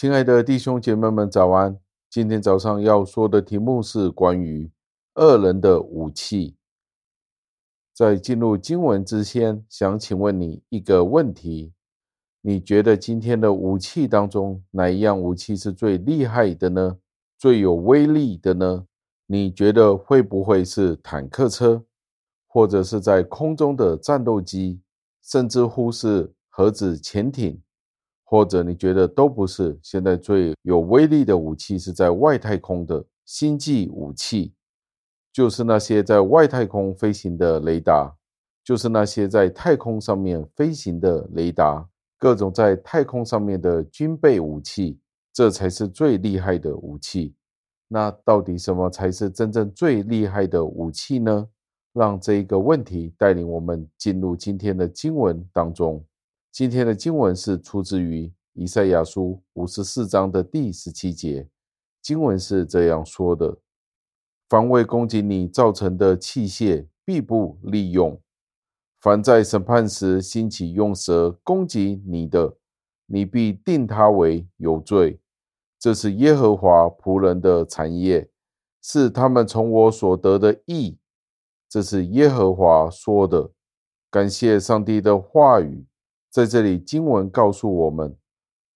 亲爱的弟兄姐妹们，早安！今天早上要说的题目是关于恶人的武器。在进入经文之前，想请问你一个问题：你觉得今天的武器当中，哪一样武器是最厉害的呢？最有威力的呢？你觉得会不会是坦克车，或者是在空中的战斗机，甚至乎是核子潜艇？或者你觉得都不是？现在最有威力的武器是在外太空的星际武器，就是那些在外太空飞行的雷达，就是那些在太空上面飞行的雷达，各种在太空上面的军备武器，这才是最厉害的武器。那到底什么才是真正最厉害的武器呢？让这一个问题带领我们进入今天的经文当中。今天的经文是出自于以赛亚书五十四章的第十七节。经文是这样说的：“凡为攻击你造成的器械，必不利用；凡在审判时兴起用舌攻击你的，你必定他为有罪。这是耶和华仆人的产业，是他们从我所得的义。这是耶和华说的。感谢上帝的话语。”在这里，经文告诉我们，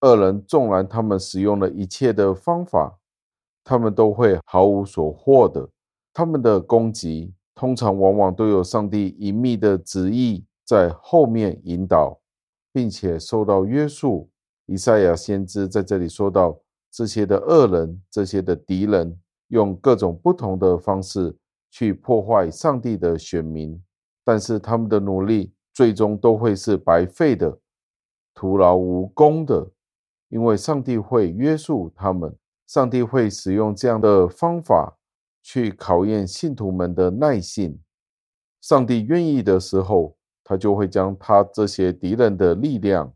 恶人纵然他们使用了一切的方法，他们都会毫无所获的。他们的攻击通常往往都有上帝隐秘的旨意在后面引导，并且受到约束。以赛亚先知在这里说到，这些的恶人，这些的敌人，用各种不同的方式去破坏上帝的选民，但是他们的努力。最终都会是白费的，徒劳无功的，因为上帝会约束他们，上帝会使用这样的方法去考验信徒们的耐性。上帝愿意的时候，他就会将他这些敌人的力量，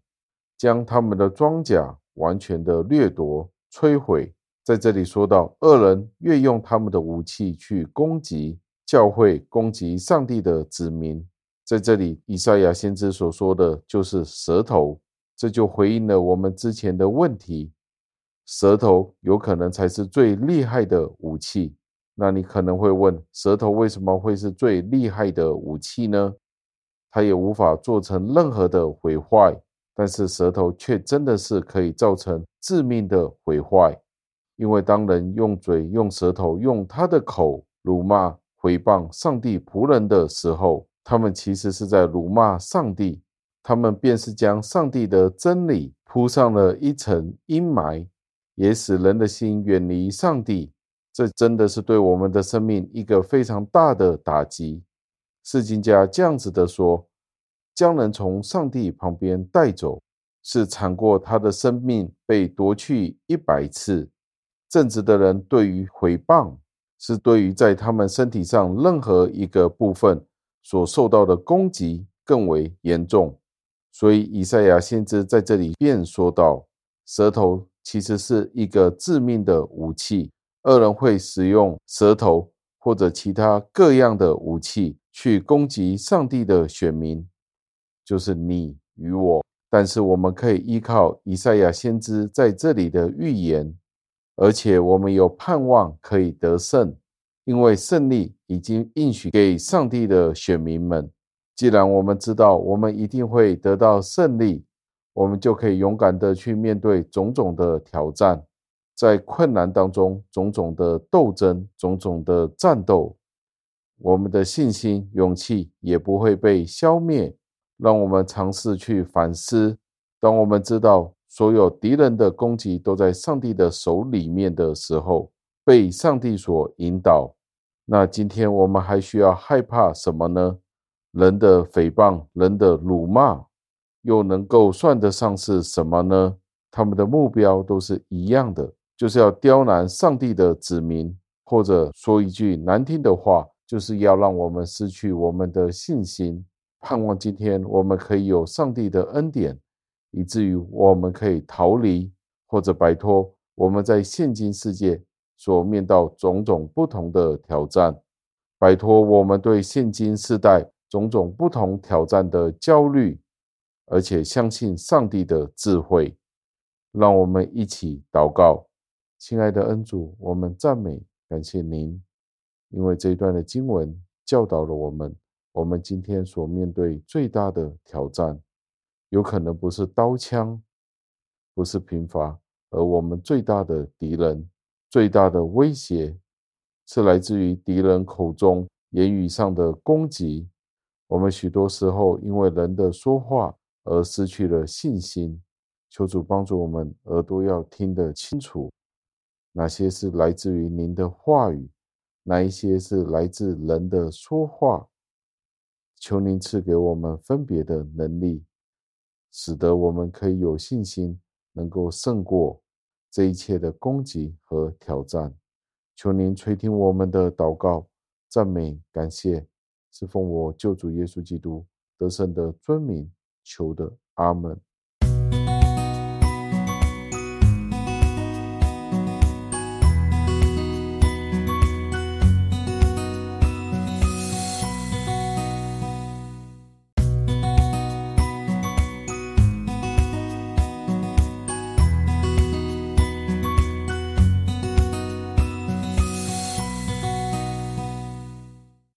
将他们的装甲完全的掠夺、摧毁。在这里说到，恶人越用他们的武器去攻击教会，攻击上帝的子民。在这里，以赛亚先知所说的就是舌头，这就回应了我们之前的问题：舌头有可能才是最厉害的武器。那你可能会问，舌头为什么会是最厉害的武器呢？它也无法做成任何的毁坏，但是舌头却真的是可以造成致命的毁坏。因为当人用嘴、用舌头、用他的口辱骂、毁谤上帝仆人的时候，他们其实是在辱骂上帝，他们便是将上帝的真理铺上了一层阴霾，也使人的心远离上帝。这真的是对我们的生命一个非常大的打击。释经家这样子的说：将人从上帝旁边带走，是惨过他的生命被夺去一百次。正直的人对于毁谤，是对于在他们身体上任何一个部分。所受到的攻击更为严重，所以以赛亚先知在这里便说道：舌头其实是一个致命的武器，恶人会使用舌头或者其他各样的武器去攻击上帝的选民，就是你与我。但是我们可以依靠以赛亚先知在这里的预言，而且我们有盼望可以得胜。因为胜利已经应许给上帝的选民们，既然我们知道我们一定会得到胜利，我们就可以勇敢的去面对种种的挑战，在困难当中种种的斗争、种种的战斗，我们的信心、勇气也不会被消灭。让我们尝试去反思：当我们知道所有敌人的攻击都在上帝的手里面的时候，被上帝所引导。那今天我们还需要害怕什么呢？人的诽谤，人的辱骂，又能够算得上是什么呢？他们的目标都是一样的，就是要刁难上帝的子民，或者说一句难听的话，就是要让我们失去我们的信心。盼望今天我们可以有上帝的恩典，以至于我们可以逃离或者摆脱我们在现今世界。所面到种种不同的挑战，摆脱我们对现今世代种种不同挑战的焦虑，而且相信上帝的智慧，让我们一起祷告，亲爱的恩主，我们赞美感谢您，因为这一段的经文教导了我们，我们今天所面对最大的挑战，有可能不是刀枪，不是贫乏，而我们最大的敌人、最大的威胁，是来自于敌人口中言语上的攻击。我们许多时候因为人的说话而失去了信心。求主帮助我们，耳朵要听得清楚，哪些是来自于您的话语，哪一些是来自人的说话。求您赐给我们分别的能力，使得我们可以有信心，能够胜过这一切的攻击和挑战。求您垂听我们的祷告、赞美、感谢，是奉我救主耶稣基督得胜的尊名求的，阿门。